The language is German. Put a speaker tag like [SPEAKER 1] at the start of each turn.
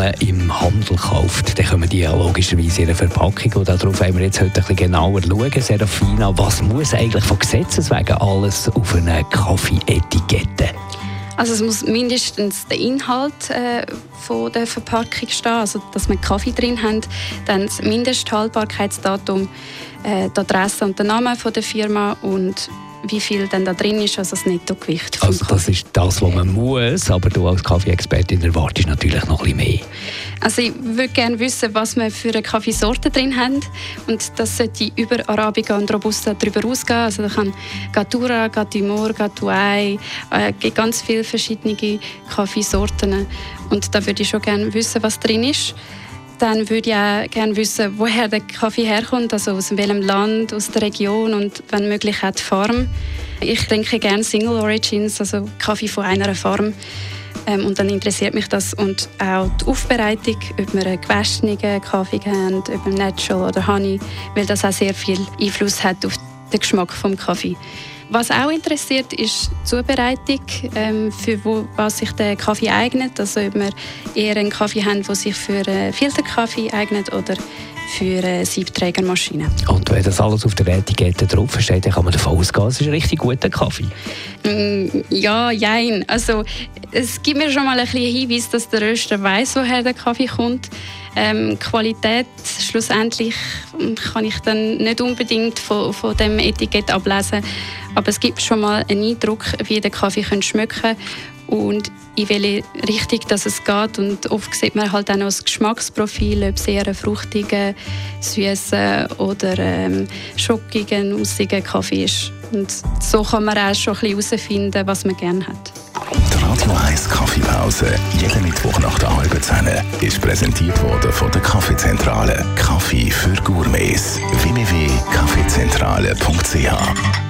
[SPEAKER 1] Man im Handel kauft, dann kommen die ja logischerweise in einer Verpackung. Und darauf wollen wir jetzt heute ein bisschen genauer schauen. Serafina, was muss eigentlich von Gesetzes wegen alles auf einer Kaffeeetikette?
[SPEAKER 2] Also es muss mindestens der Inhalt äh, von der Verpackung stehen, also dass wir Kaffee drin haben, dann das Mindesthaltbarkeitsdatum, äh, die Adresse und der Name von der Firma und wie viel denn da drin ist, also das Nettogewicht
[SPEAKER 1] vom Also das ist das, was man muss, aber du als Kaffeeexpertin erwartest natürlich noch ein bisschen mehr.
[SPEAKER 2] Also ich würde gerne wissen, was wir für eine Kaffeesorte drin haben und das sollte über Arabica und Robusta darüber ausgehen. Also da kann Gatura, Gatimor, Gatuai, äh, ganz viele verschiedene Kaffeesorten und da würde ich schon gerne wissen, was drin ist dann würde ich auch gerne wissen, woher der Kaffee herkommt, also aus welchem Land, aus der Region und wenn möglich auch die Farm. Ich trinke gerne Single Origins, also Kaffee von einer Farm. Ähm, und dann interessiert mich das und auch die Aufbereitung, ob wir einen gewaschenen Kaffee haben, ob wir Natural oder Honey, weil das auch sehr viel Einfluss hat auf den Geschmack des Kaffee. Was auch interessiert, ist die Zubereitung, ähm, für wo, was sich der Kaffee eignet. Also ob wir eher einen Kaffee haben, der sich für einen Filterkaffee eignet oder für eine Siebträgermaschine.
[SPEAKER 1] Und wenn das alles auf der Etikette draufsteht, dann kann man davon ausgehen, es ist ein richtig guter Kaffee.
[SPEAKER 2] Mm, ja, jein. Also, es gibt mir schon mal ein bisschen Hinweis, dass der Röster weiß, woher der Kaffee kommt. Ähm, Qualität schlussendlich kann ich dann nicht unbedingt von, von dem Etikett ablesen, aber es gibt schon mal einen Eindruck, wie der Kaffee schmecken könnte und in welche Richtung dass es geht. Und oft sieht man halt auch noch das Geschmacksprofil, ob es eher ein fruchtiger, süßer oder ähm, schockiger, nussiger Kaffee ist. Und so kann man auch schon ein bisschen herausfinden, was man gerne hat.
[SPEAKER 3] Die Radio 1 Kaffeepause, jeden Mittwoch nach der halben Zehn, ist präsentiert worden von der Kaffeezentrale. Kaffee für Gourmets. www.kaffeezentrale.ch